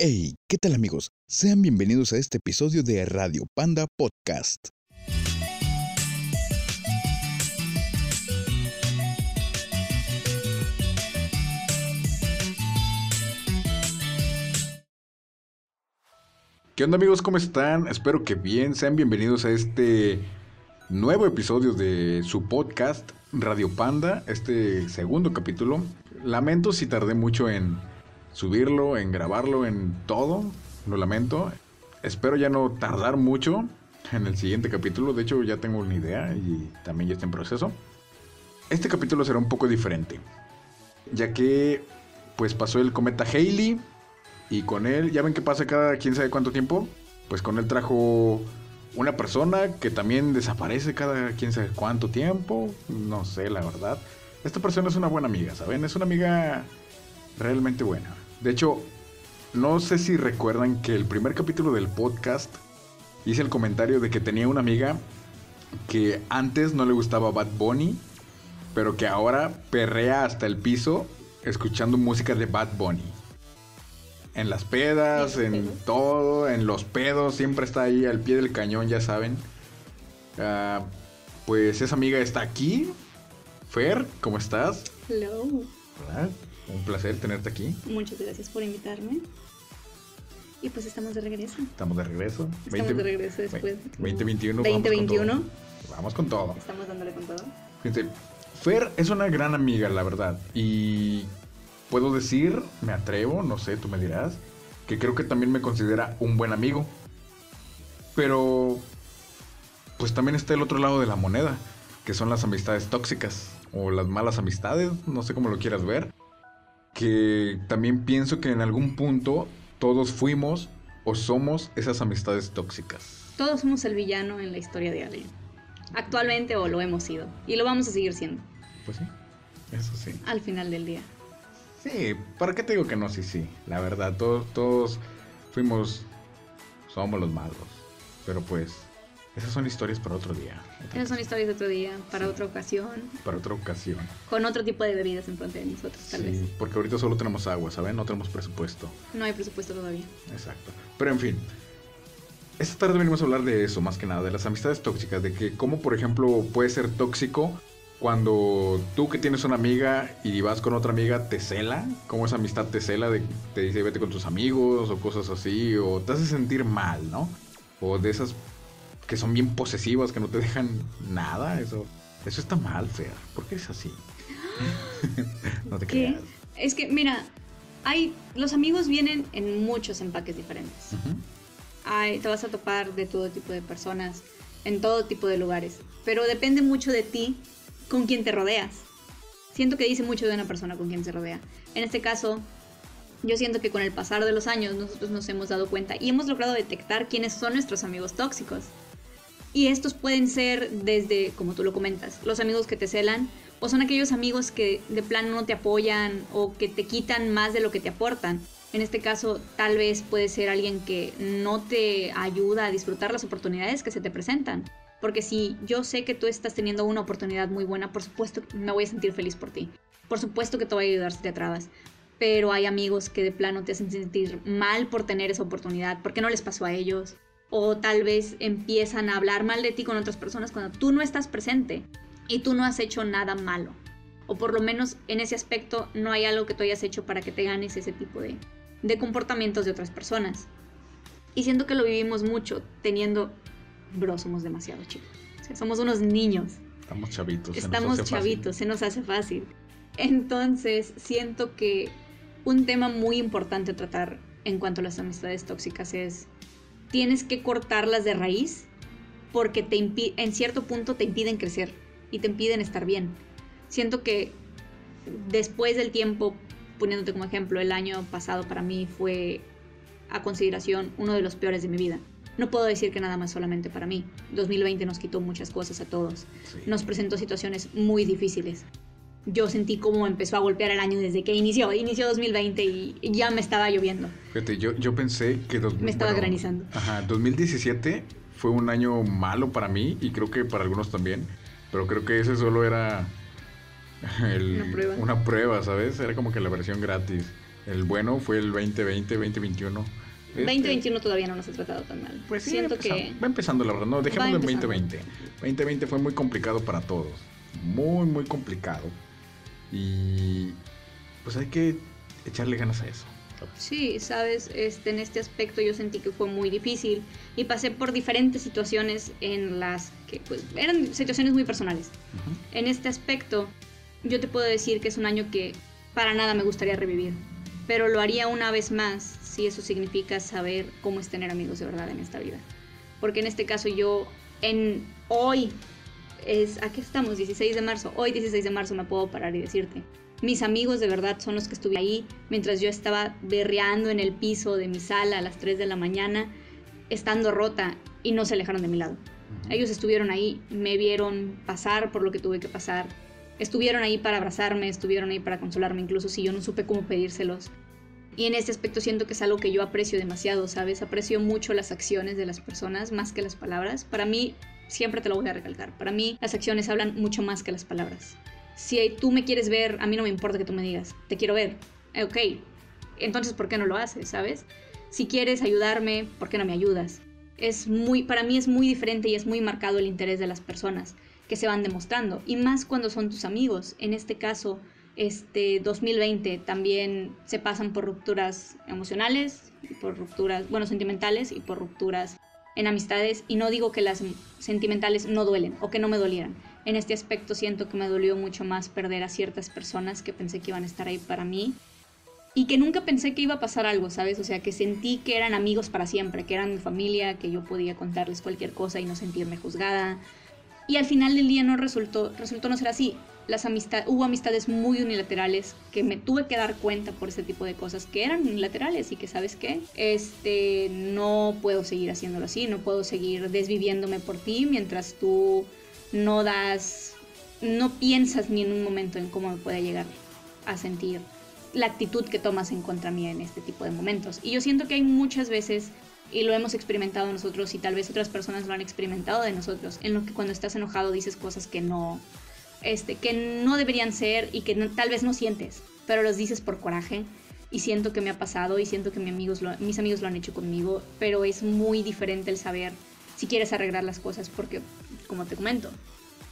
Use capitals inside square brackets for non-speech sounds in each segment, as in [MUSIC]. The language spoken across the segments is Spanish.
Hey, ¿qué tal amigos? Sean bienvenidos a este episodio de Radio Panda Podcast. ¿Qué onda amigos? ¿Cómo están? Espero que bien. Sean bienvenidos a este nuevo episodio de su podcast Radio Panda, este segundo capítulo. Lamento si tardé mucho en subirlo, en grabarlo, en todo. Lo lamento. Espero ya no tardar mucho en el siguiente capítulo. De hecho, ya tengo una idea y también ya está en proceso. Este capítulo será un poco diferente, ya que pues pasó el cometa Haley y con él, ya ven que pasa cada quién sabe cuánto tiempo, pues con él trajo una persona que también desaparece cada quién sabe cuánto tiempo, no sé la verdad. Esta persona es una buena amiga, ¿saben? Es una amiga realmente buena. De hecho, no sé si recuerdan que el primer capítulo del podcast hice el comentario de que tenía una amiga que antes no le gustaba Bad Bunny, pero que ahora perrea hasta el piso escuchando música de Bad Bunny. En las pedas, en todo, en los pedos, siempre está ahí al pie del cañón, ya saben. Ah, pues esa amiga está aquí. Fer, ¿cómo estás? Hello. Hola. Un placer tenerte aquí. Muchas gracias por invitarme. Y pues estamos de regreso. Estamos de regreso. Estamos de regreso después. 2021. 2021. Vamos con todo. Estamos dándole con todo. Fíjate, Fer es una gran amiga, la verdad. Y puedo decir, me atrevo, no sé, tú me dirás, que creo que también me considera un buen amigo. Pero, pues también está el otro lado de la moneda, que son las amistades tóxicas o las malas amistades, no sé cómo lo quieras ver que también pienso que en algún punto todos fuimos o somos esas amistades tóxicas. Todos somos el villano en la historia de alguien. Actualmente o lo hemos sido. Y lo vamos a seguir siendo. Pues sí, eso sí. Al final del día. Sí, ¿para qué te digo que no? Sí, sí. La verdad, todos, todos fuimos, somos los malos. Pero pues, esas son historias para otro día. Esas son historias de otro día, para otra ocasión. Para otra ocasión. Con otro tipo de bebidas en frente de nosotros, tal sí, vez. porque ahorita solo tenemos agua, ¿saben? No tenemos presupuesto. No hay presupuesto todavía. Exacto. Pero en fin, esta tarde venimos a hablar de eso, más que nada, de las amistades tóxicas, de que cómo, por ejemplo, puede ser tóxico cuando tú que tienes una amiga y vas con otra amiga te cela, cómo esa amistad te cela, de, te dice vete con tus amigos o cosas así, o te hace sentir mal, ¿no? O de esas que son bien posesivas, que no te dejan nada, eso, eso está mal, Fer. ¿Por qué es así? [GASPS] [LAUGHS] no te ¿Qué? creas. Es que, mira, hay, los amigos vienen en muchos empaques diferentes. Ujú. Ay, te vas a topar de todo tipo de personas, en todo tipo de lugares. Pero depende mucho de ti con quién te rodeas. Siento que dice mucho de una persona con quien se rodea. En este caso, yo siento que con el pasar de los años nosotros nos hemos dado cuenta y hemos logrado detectar quiénes son nuestros amigos tóxicos. Y estos pueden ser desde, como tú lo comentas, los amigos que te celan, o son aquellos amigos que de plano no te apoyan o que te quitan más de lo que te aportan. En este caso, tal vez puede ser alguien que no te ayuda a disfrutar las oportunidades que se te presentan. Porque si yo sé que tú estás teniendo una oportunidad muy buena, por supuesto me voy a sentir feliz por ti. Por supuesto que te voy a ayudar si te atrabas. Pero hay amigos que de plano te hacen sentir mal por tener esa oportunidad, porque no les pasó a ellos. O tal vez empiezan a hablar mal de ti con otras personas cuando tú no estás presente y tú no has hecho nada malo. O por lo menos en ese aspecto no hay algo que tú hayas hecho para que te ganes ese tipo de, de comportamientos de otras personas. Y siento que lo vivimos mucho teniendo... Bro, somos demasiado chicos. O sea, somos unos niños. Estamos chavitos. se nos Estamos fácil. chavitos, se nos hace fácil. Entonces, siento que un tema muy importante a tratar en cuanto a las amistades tóxicas es, tienes que cortarlas de raíz porque te en cierto punto te impiden crecer y te impiden estar bien. Siento que después del tiempo, poniéndote como ejemplo, el año pasado para mí fue a consideración uno de los peores de mi vida. No puedo decir que nada más solamente para mí. 2020 nos quitó muchas cosas a todos Sí. nos presentó situaciones muy difíciles. Yo sentí cómo empezó a golpear el año desde que inició. Inició 2020 y ya me estaba lloviendo. Fíjate, yo, yo pensé que... dos- Me estaba granizando. Ajá, 2017 fue un año malo para mí y creo que para algunos también. Pero creo que ese solo era [LAUGHS] el- Una prueba. una prueba, ¿sabes? Era como que la versión gratis. El bueno fue el 2020, 2021. Este, 2021 todavía no nos ha tratado tan mal. Pues sí, Siento empezando, que va empezando la verdad, no, dejémoslo en empezando. 2020. 2020 fue muy complicado para todos, muy, muy complicado. Y pues hay que echarle ganas a eso. Sí, sabes, este, en este aspecto yo sentí que fue muy difícil y pasé por diferentes situaciones en las que pues eran situaciones muy personales. Ujú. En este aspecto yo te puedo decir que es un año que para nada me gustaría revivir, pero lo haría una vez más si eso significa saber cómo es tener amigos de verdad en esta vida. Porque en este caso yo en hoy es aquí estamos 16 de marzo, hoy 16 de marzo me puedo parar y decirte mis amigos de verdad son los que estuve ahí mientras yo estaba berreando en el piso de mi sala a las 3 de la mañana, estando rota y no se alejaron de mi lado. Ellos estuvieron ahí, me vieron pasar por lo que tuve que pasar, estuvieron ahí para abrazarme, estuvieron ahí para consolarme, incluso si yo no supe cómo pedírselos. Y en este aspecto siento que es algo que yo aprecio demasiado, ¿sabes? Aprecio mucho las acciones de las personas más que las palabras. Para mí, siempre te lo voy a recalcar, para mí las acciones hablan mucho más que las palabras. Si tú me quieres ver, a mí no me importa que tú me digas, te quiero ver. Eh, Ok, entonces ¿por qué no lo haces, sabes? Si quieres ayudarme, ¿por qué no me ayudas? Es muy, para mí es muy diferente y es muy marcado el interés de las personas que se van demostrando y más cuando son tus amigos. En este caso, este 2020 también se pasan por rupturas emocionales, por rupturas, bueno, sentimentales y por rupturas en amistades y no digo que las sentimentales no duelen o que no me dolieran. En este aspecto siento que me dolió mucho más perder a ciertas personas que pensé que iban a estar ahí para mí y que nunca pensé que iba a pasar algo, ¿sabes? O sea, que sentí que eran amigos para siempre, que eran mi familia, que yo podía contarles cualquier cosa y no sentirme juzgada. Y al final del día no resultó, resultó no ser así. Las amistad, hubo amistades muy unilaterales que me tuve que dar cuenta por ese tipo de cosas que eran unilaterales y que, ¿sabes qué? Este, no puedo seguir haciéndolo así, no puedo seguir desviviéndome por ti mientras tú no das, no piensas ni en un momento en cómo me puede llegar a sentir la actitud que tomas en contra mía en este tipo de momentos. Y yo siento que hay muchas veces, y lo hemos experimentado nosotros y tal vez otras personas lo han experimentado de nosotros, en lo que cuando estás enojado dices cosas que no, este, que no deberían ser y que tal vez no sientes, pero los dices por coraje. Y siento que me ha pasado y siento que mis amigos, lo, mis amigos lo han hecho conmigo, pero es muy diferente el saber si quieres arreglar las cosas porque, como te comento,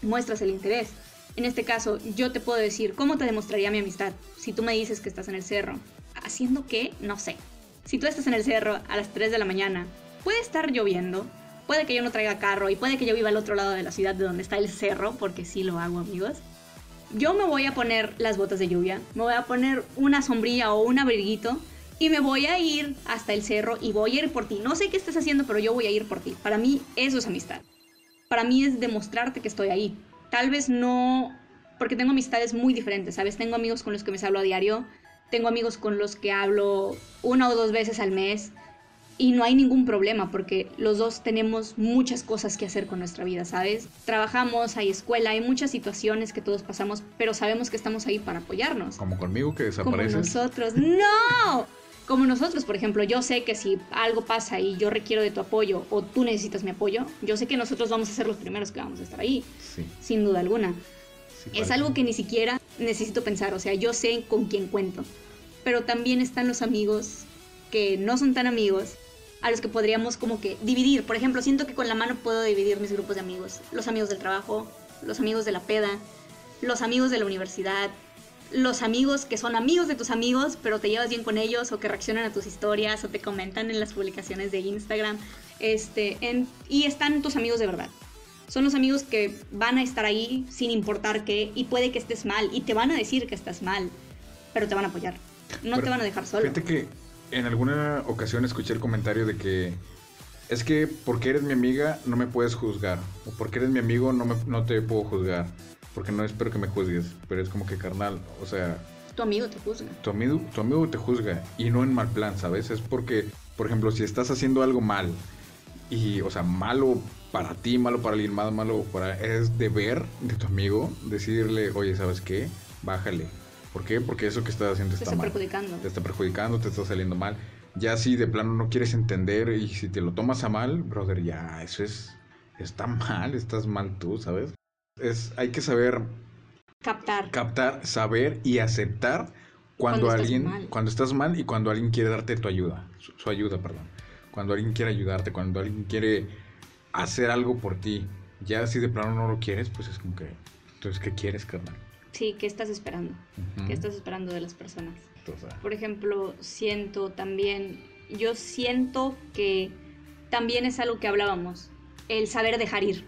muestras el interés. En este caso, yo te puedo decir, ¿cómo te demostraría mi amistad? Si tú me dices que estás en el cerro, haciendo qué, no sé. Si tú estás en el cerro a las 3 de la mañana, puede estar lloviendo, puede que yo no traiga carro y puede que yo viva al otro lado de la ciudad de donde está el cerro, porque sí lo hago, amigos. Yo me voy a poner las botas de lluvia, me voy a poner una sombrilla o un abriguito y me voy a ir hasta el cerro y voy a ir por ti. No sé qué estás haciendo, pero yo voy a ir por ti. Para mí eso es amistad. Para mí es demostrarte que estoy ahí. Tal vez no, porque tengo amistades muy diferentes, ¿sabes? Tengo amigos con los que me hablo a diario, tengo amigos con los que hablo una o dos veces al mes y no hay ningún problema porque los dos tenemos muchas cosas que hacer con nuestra vida, ¿sabes? Trabajamos, hay escuela, hay muchas situaciones que todos pasamos, pero sabemos que estamos ahí para apoyarnos. Como conmigo que Como desapareces. nosotros. ¡No! Como nosotros, por ejemplo, yo sé que si algo pasa y yo requiero de tu apoyo o tú necesitas mi apoyo, yo sé que nosotros vamos a ser los primeros que vamos a estar ahí, Sí, sin duda alguna. sí, Es algo que ni siquiera necesito pensar, o sea, yo sé con quién cuento. Pero también están los amigos que no son tan amigos, a los que podríamos como que dividir. Por ejemplo, siento que con la mano puedo dividir mis grupos de amigos. Los amigos del trabajo, los amigos de la peda, los amigos de la universidad, los amigos que son amigos de tus amigos, pero te llevas bien con ellos o que reaccionan a tus historias o te comentan en las publicaciones de Instagram. Este, en- y están tus amigos de verdad. Son los amigos que van a estar ahí sin importar qué y puede que estés mal y te van a decir que estás mal, pero te van a apoyar. No Pero te van a dejar solo. Fíjate que en alguna ocasión escuché el comentario de que es que porque eres mi amiga no me puedes juzgar. O porque eres mi amigo no, me- no te puedo juzgar. Porque no espero que me juzgues. Pero es como que carnal. O sea, Tu amigo te juzga. tu amigo, tu amigo te juzga. Y no en mal plan, ¿sabes? Es porque, por ejemplo, si estás haciendo algo mal. Y, o sea, malo para ti, malo para alguien más, malo para... Es deber de tu amigo decirle, oye, ¿sabes qué? Bájale. ¿Por qué? Porque eso que estás haciendo Te está está mal perjudicando. te está perjudicando, te está saliendo mal. Ya si de plano no quieres entender y si te lo tomas a mal, brother, ya eso es está mal, estás mal tú, ¿sabes? Es hay que saber Captar. captar, saber y aceptar Cuando, Cuando estás alguien, mal. cuando estás mal y cuando alguien quiere darte tu ayuda, su, su ayuda, perdón. Cuando alguien quiere ayudarte, cuando alguien quiere hacer algo por ti, ya si de plano no lo quieres, pues es como que, entonces, ¿qué quieres, carnal? Sí, ¿qué estás esperando? ¿Qué estás esperando de las personas? Entonces, Por ejemplo, siento también, yo siento que también es algo que hablábamos, el saber dejar ir.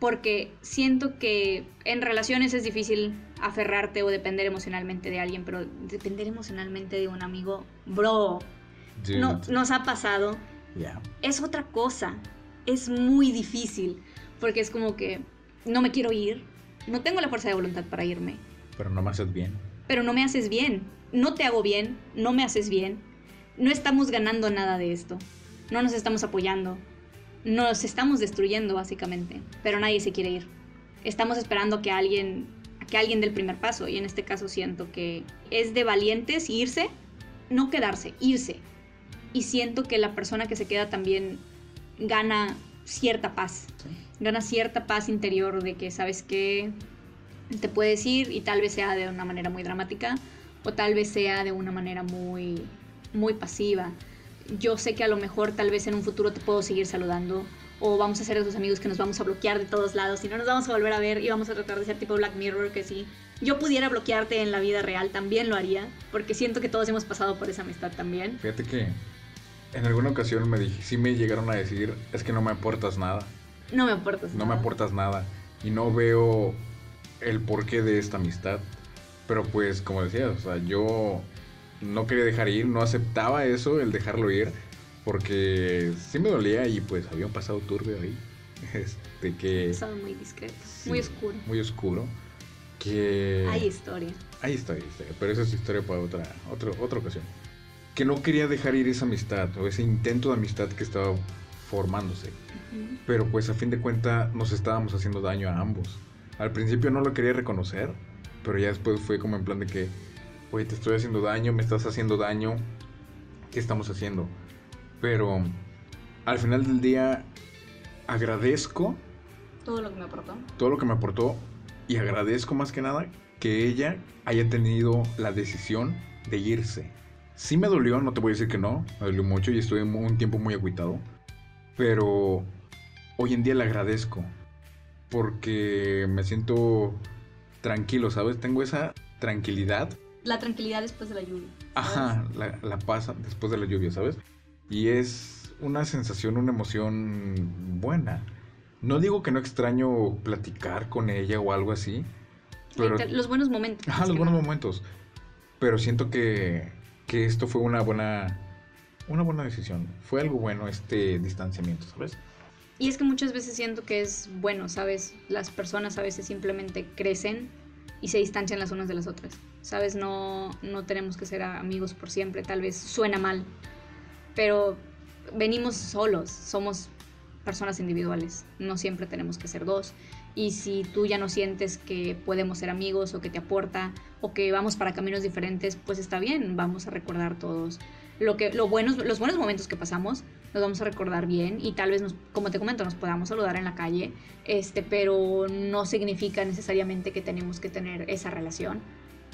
Porque siento que en relaciones es difícil aferrarte o depender emocionalmente de alguien, pero depender emocionalmente de un amigo, bro, dude, no, nos ha pasado. ya. Es otra cosa, es muy difícil, porque es como que no me quiero ir, no tengo la fuerza de voluntad para irme, Pero no me haces bien. pero no me haces bien, no te hago bien, no me haces bien, no estamos ganando nada de esto, no nos estamos apoyando, nos estamos destruyendo básicamente, pero nadie se quiere ir. Estamos esperando que alguien, que alguien dé el primer paso. Y en este caso siento que es de valientes irse, no quedarse, irse. Y siento que la persona que se queda también gana cierta paz, Sí. gana cierta paz interior de que sabes que te puedes ir y tal vez sea de una manera muy dramática o tal vez sea de una manera muy muy pasiva. Yo sé que a lo mejor tal vez en un futuro te puedo seguir saludando o vamos a ser esos amigos que nos vamos a bloquear de todos lados y no nos vamos a volver a ver y vamos a tratar de ser tipo Black Mirror que si yo pudiera bloquearte en la vida real también lo haría porque siento que todos hemos pasado por esa amistad también. Fíjate que en alguna ocasión me dije, sí me llegaron a decir, es que no me aportas nada, No me aportas. no me nada. aportas nada y no veo el porqué de esta amistad. Pero pues, como decías, o sea, yo no quería dejar ir, no aceptaba eso, el dejarlo ir, porque sí me dolía y pues había un pasado turbio ahí, [LAUGHS] este que... Pasado muy discreto, sí, muy oscuro. Muy oscuro, que... Hay historia. Está, ahí está. Pero esa es historia para otra, otra, otra ocasión. Que no quería dejar ir esa amistad o ese intento de amistad que estaba formándose. Pero pues a fin de cuentas nos estábamos haciendo daño a ambos. Al principio no lo quería reconocer, pero ya después fue como en plan de que, oye, te estoy haciendo daño, me estás haciendo daño, ¿qué estamos haciendo? Pero al final del día agradezco Todo lo que me aportó. todo lo que me aportó y agradezco más que nada que ella haya tenido la decisión de irse. Sí me dolió, no te voy a decir que no, me dolió mucho y estuve un tiempo muy agüitado, pero hoy en día le agradezco porque me siento tranquilo, ¿sabes? Tengo esa tranquilidad, La tranquilidad después de la lluvia. ajá, la, la paz después de la lluvia, ¿sabes? Y es una sensación, una emoción buena. No digo que no extraño platicar con ella o algo así, pero... Inter- Los buenos momentos. Ajá, los buenos momentos. Pero siento que, que esto fue una buena, una buena decisión. Fue algo bueno este distanciamiento, ¿sabes? Y es que muchas veces siento que es bueno, ¿sabes? Las personas a veces simplemente crecen y se distancian las unas de las otras. ¿Sabes? No, no tenemos que ser amigos por siempre. Tal vez suena mal. Pero venimos solos. Somos personas individuales. No siempre tenemos que ser dos. Y si tú ya no sientes que podemos ser amigos o que te aporta o que vamos para caminos diferentes, pues está bien. Vamos a recordar todos lo que, lo buenos, los buenos momentos que pasamos nos vamos a recordar bien y tal vez, nos, como te comento, nos podamos saludar en la calle, este, pero no significa necesariamente que tenemos que tener esa relación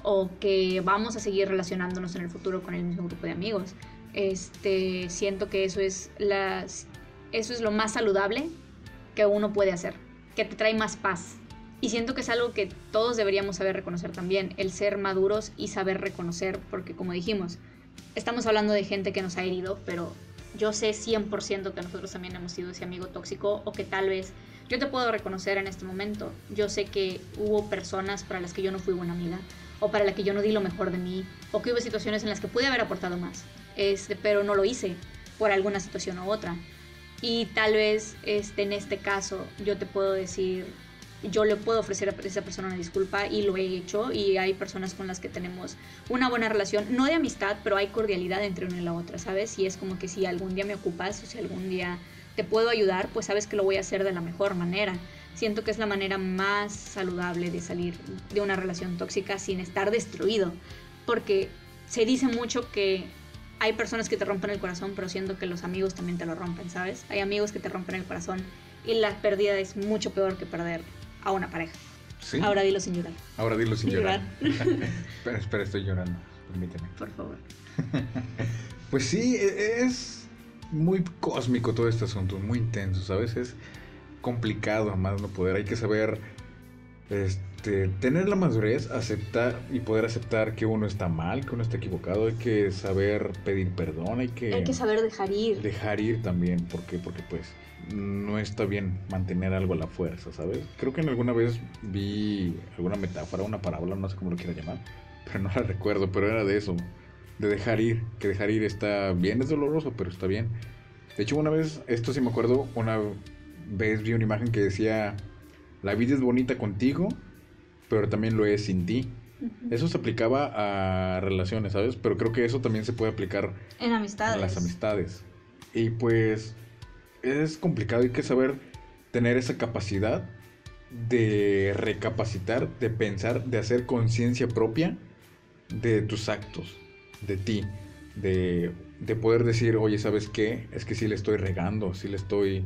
o que vamos a seguir relacionándonos en el futuro con el mismo grupo de amigos. Este, siento que eso es, las, eso es lo más saludable que uno puede hacer, que te trae más paz. Y siento que es algo que todos deberíamos saber reconocer también, el ser maduros y saber reconocer, porque como dijimos, estamos hablando de gente que nos ha herido, pero yo sé 100% que nosotros también hemos sido ese amigo tóxico o que tal vez yo te puedo reconocer en este momento. Yo sé que hubo personas para las que yo no fui buena amiga o para las que yo no di lo mejor de mí o que hubo situaciones en las que pude haber aportado más, este, pero no lo hice por alguna situación u otra. Y tal vez este, en este caso yo te puedo decir, yo le puedo ofrecer a esa persona una disculpa y lo he hecho y hay personas con las que tenemos una buena relación, no de amistad, pero hay cordialidad entre una y la otra, ¿sabes? Y es como que si algún día me ocupas o si algún día te puedo ayudar, pues sabes que lo voy a hacer de la mejor manera. Siento que es la manera más saludable de salir de una relación tóxica sin estar destruido, porque se dice mucho que hay personas que te rompen el corazón, pero siento que los amigos también te lo rompen, ¿sabes? Hay amigos que te rompen el corazón y la pérdida es mucho peor que perder a una pareja. Sí. Ahora dilo sin llorar. Ahora dilo sin Sin llorar. [LAUGHS] espera, espera, estoy llorando. permíteme. Por favor. [LAUGHS] pues sí, e, es muy cósmico todo este asunto, muy intenso, ¿sabes? Es complicado a más no poder. Hay que saber este, tener la madurez, aceptar y poder aceptar que uno está mal, que uno está equivocado. Hay que saber pedir perdón, hay que... Hay que saber dejar ir. Dejar ir también, porque, porque pues no está bien mantener algo a la fuerza, ¿sabes? Creo que en alguna vez vi alguna metáfora, una parábola, no sé cómo lo quiera llamar, pero no la recuerdo, pero era de eso, de dejar ir, que dejar ir está bien, es doloroso, pero está bien. De hecho, una vez, esto sí me acuerdo, una vez vi una imagen que decía, la vida es bonita contigo, pero también lo es sin ti. Eso se aplicaba a relaciones, ¿sabes? Pero creo que eso también se puede aplicar en amistades. En las amistades. Y pues es complicado, hay que saber tener esa capacidad de recapacitar, de pensar, de hacer conciencia propia de tus actos, de ti, de, de, poder decir, oye, ¿sabes qué? Es que sí le estoy regando, sí le estoy,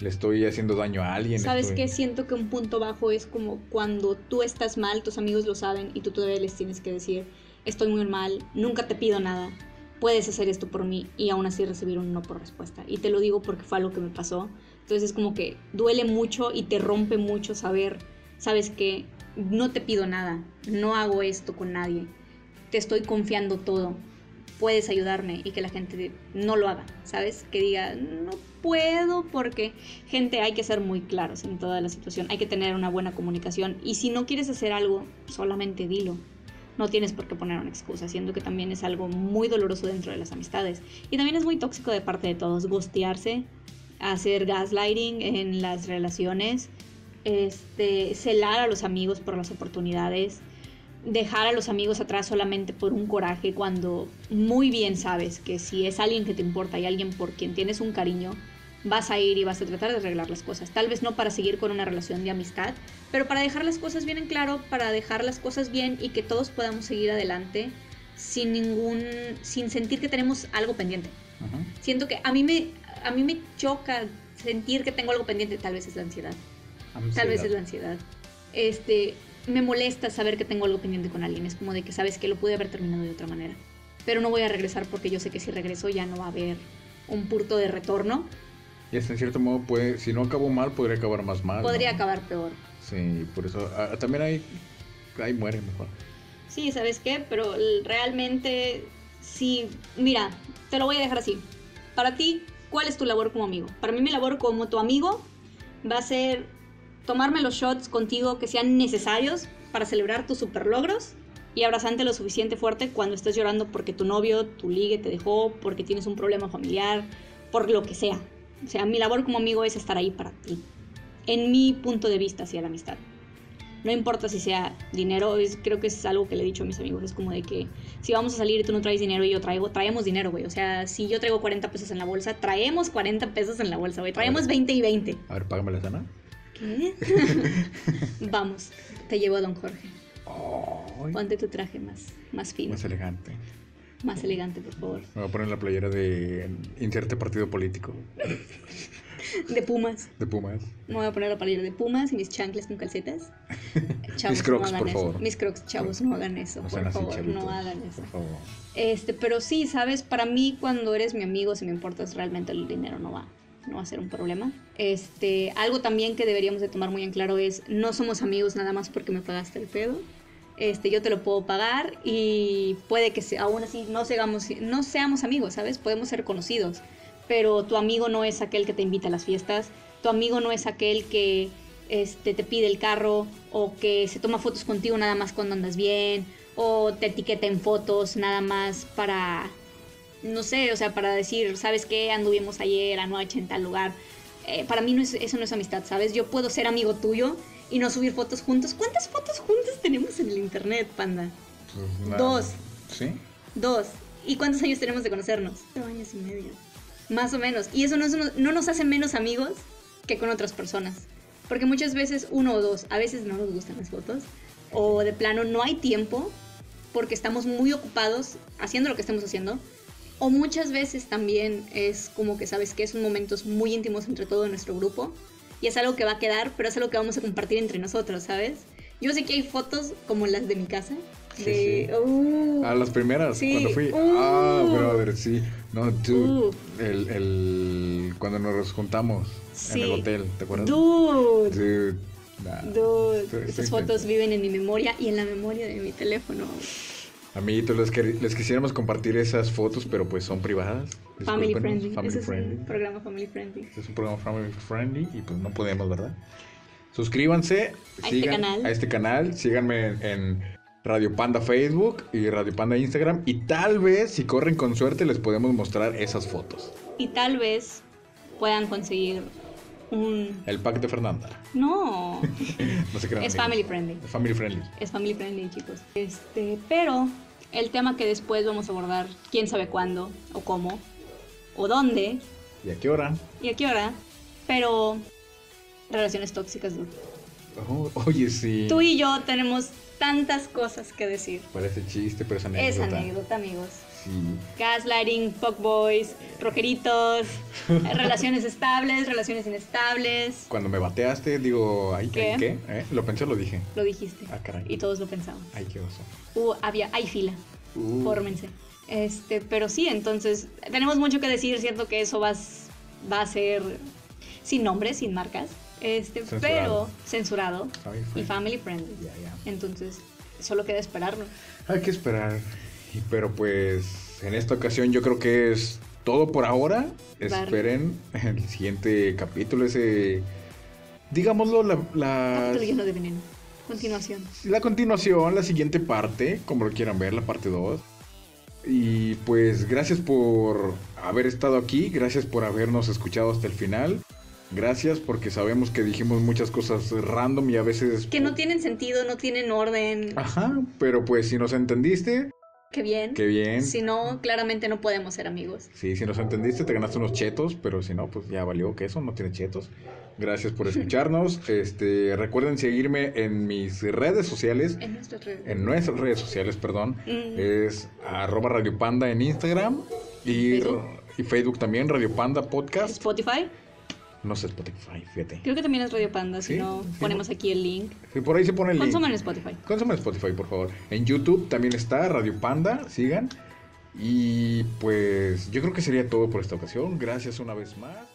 le estoy haciendo daño a alguien. ¿Sabes qué? Siento que un punto bajo es como cuando tú estás mal, tus amigos lo saben y tú todavía les tienes que decir, estoy muy mal, nunca te pido nada, puedes hacer esto por mí y aún así recibir un no por respuesta. Y te lo digo porque fue algo que me pasó. Entonces es como que duele mucho y te rompe mucho saber, sabes que no te pido nada, no hago esto con nadie, te estoy confiando todo, puedes ayudarme y que la gente no lo haga, ¿sabes? Que diga, no puedo porque, gente, hay que ser muy claros en toda la situación, hay que tener una buena comunicación y si no quieres hacer algo, solamente dilo no tienes por qué poner una excusa, siendo que también es algo muy doloroso dentro de las amistades. Y también es muy tóxico de parte de todos, gostearse, hacer gaslighting en las relaciones, este, celar a los amigos por las oportunidades, dejar a los amigos atrás solamente por un coraje cuando muy bien sabes que si es alguien que te importa y alguien por quien tienes un cariño, vas a ir y vas a tratar de arreglar las cosas. Tal vez no para seguir con una relación de amistad, pero para dejar las cosas bien en claro, para dejar las cosas bien y que todos podamos seguir adelante sin ningún, sin sentir que tenemos algo pendiente. Siento que a mí me, a mí me choca sentir que tengo algo pendiente, tal vez es la ansiedad. Tal vez es la ansiedad. Este, me molesta saber que tengo algo pendiente con alguien. Es como de que sabes que lo pude haber terminado de otra manera. Pero no voy a regresar porque yo sé que si regreso ya no va a haber un punto de retorno. Y hasta en cierto modo, puede, si no acabó mal, podría acabar más mal. Podría acabar peor. Sí, por eso ah, también hay, ahí muere mejor. Sí, ¿sabes qué? Pero realmente, sí, mira, te lo voy a dejar así. Para ti, ¿cuál es tu labor como amigo? Para mí mi labor como tu amigo va a ser tomarme los shots contigo que sean necesarios para celebrar tus super logros y abrazarte lo suficiente fuerte cuando estés llorando porque tu novio, tu ligue te dejó, porque tienes un problema familiar, por lo que sea. O sea, mi labor como amigo es estar ahí para ti en mi punto de vista hacia la amistad. No importa si sea dinero, es, creo que es algo que le he dicho a mis amigos, es como de que si vamos a salir y tú no traes dinero y yo traigo, traemos dinero, güey. O sea, si yo traigo 40 pesos en la bolsa, traemos 40 pesos en la bolsa, güey. Traemos 20 y 20. A ver, págame la cena. ¿Qué? [LAUGHS] vamos, te llevo a don Jorge. Ponte tu traje más, más fino. Más elegante. Más elegante, por favor. Me voy a poner la playera de inserte partido político. De Pumas. De Pumas. Me voy a poner la playera de Pumas y mis chanclas con calcetas. [LAUGHS] Chavos, mis crocs, no hagan por eso. favor. Mis crocs, chavos, no hagan eso. por favor, no hagan eso. Por favor. Este, pero sí, sabes, para mí cuando eres mi amigo, si me importas realmente el dinero no va no va a ser un problema. Este, algo también que deberíamos de tomar muy en claro es no somos amigos nada más porque me pagaste el pedo. Este, yo te lo puedo pagar y puede que aún así no seamos, no seamos amigos, ¿sabes? Podemos ser conocidos pero tu amigo no es aquel que te invita a las fiestas, tu amigo no es aquel que este, te pide el carro o que se toma fotos contigo nada más cuando andas bien o te etiqueta en fotos nada más para, no sé, o sea, para decir, ¿sabes qué? Anduvimos ayer anoche en tal lugar. Eh, para mí no es, eso no es amistad, ¿sabes? Yo puedo ser amigo tuyo y no subir fotos juntos. ¿Cuántas fotos juntas tenemos en el internet, panda? Pues Dos. ¿Sí? Dos. ¿Y cuántos años tenemos de conocernos? Dos años y medio. Más o menos. Y eso no, no nos hace menos amigos que con otras personas. Porque muchas veces uno o dos, a veces no nos gustan las fotos. O de plano no hay tiempo porque estamos muy ocupados haciendo lo que estamos haciendo. O muchas veces también es como que sabes que son momentos muy íntimos entre todo nuestro grupo. Y es algo que va a quedar, pero es algo que vamos a compartir entre nosotros, ¿sabes? Yo sé que hay fotos como las de mi casa, Sí, De, sí. uh, A las primeras, Sí. cuando fui. Uh. Ah, brother, sí. No, tú. Uh. El, el, cuando nos juntamos Sí. en el hotel, ¿te acuerdas? Dude. Dude. Nah. Dude, esas fotos viven en mi memoria y en la memoria de mi teléfono. Amiguitos, les, quisiéramos compartir esas fotos, pero pues son privadas. Family friendly. Family es un programa family friendly. Este es un programa family friendly y pues no podemos, ¿verdad? Suscríbanse A este sigan canal. a este canal, síganme en, en Radio Panda Facebook y Radio Panda Instagram y tal vez si corren con suerte les podemos mostrar esas fotos. Y tal vez puedan conseguir un... El pack de Fernanda. No, [LAUGHS] No se crean. es amigos. family friendly. Es family friendly. Es family friendly, chicos. Este, pero el tema que después vamos a abordar, quién sabe cuándo, o cómo, o dónde, ¿Y a qué hora? y a qué hora, pero relaciones tóxicas, dude. Oh, oye, sí. Tú y yo tenemos tantas cosas que decir. Parece chiste, pero es Es anécdota. anécdota, amigos. Sí. Gaslighting, fuckboys, rockeritos, [LAUGHS] relaciones estables, relaciones inestables. Cuando me bateaste, digo, ay, ¿Qué? ¿Eh? Lo pensé o lo dije. Lo dijiste. Ah, caray. Y todos lo pensamos. Ay, qué oso. Uh, había, hay fila. Uh. Fórmense. Este, pero sí, entonces tenemos mucho que decir, siento que eso va, va a ser sin nombres, sin marcas, este, Censurado. pero censurado Family y family friendly. Entonces, solo queda esperarlo. Hay que esperar. Pero pues en esta ocasión yo creo que es todo por ahora. Esperen el siguiente capítulo, ese... Digámoslo, la, la, lleno de veneno. Continuación. la continuación, la siguiente parte, como lo quieran ver, la parte 2. Y pues gracias por haber estado aquí, gracias por habernos escuchado hasta el final. Gracias porque sabemos que dijimos muchas cosas random y a veces... Que no tienen sentido, no tienen orden. Ajá, pero pues si nos entendiste, Qué bien. Qué bien. Si no, claramente no podemos ser amigos. Sí, si nos entendiste, te ganaste unos chetos, pero si no, pues ya valió que eso, no tiene chetos. Gracias por [LAUGHS] escucharnos. Este, recuerden seguirme en mis redes sociales, En nuestras redes. en nuestras redes sociales, perdón. Mm. Es arroba Radio Panda en Instagram y Facebook. y Facebook también, Radio Panda Podcast. Spotify. No sé Spotify, fíjate. Creo que también es Radio Panda, si Sí, no ponemos aquí el link. Sí, por ahí se pone el link. Consuman Spotify. Consuman Spotify, por favor. En YouTube también está Radio Panda, sigan. Y pues yo creo que sería todo por esta ocasión. Gracias una vez más.